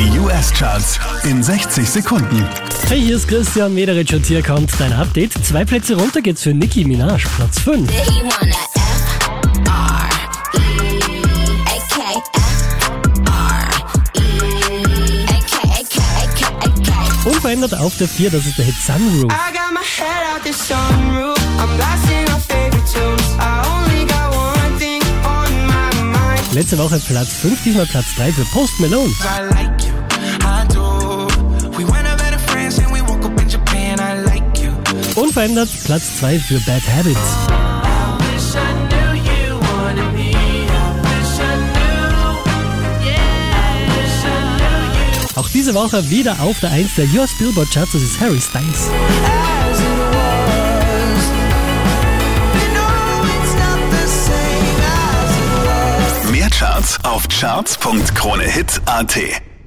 Die US-Charts in 60 Sekunden. Hey, hier ist Christian Mederich und hier kommt dein Update. Zwei Plätze runter geht's für Nicki Minaj, Platz 5. Unverändert auf der 4, das ist der Hit Sunroof. Letzte Woche Platz 5, diesmal Platz 3 für Post Malone. I like Unverändert Platz 2 für Bad Habits. Auch diese Woche wieder auf der 1 der US Billboard Charts, das ist Harry Styles. Mehr Charts auf charts.kronehit.at.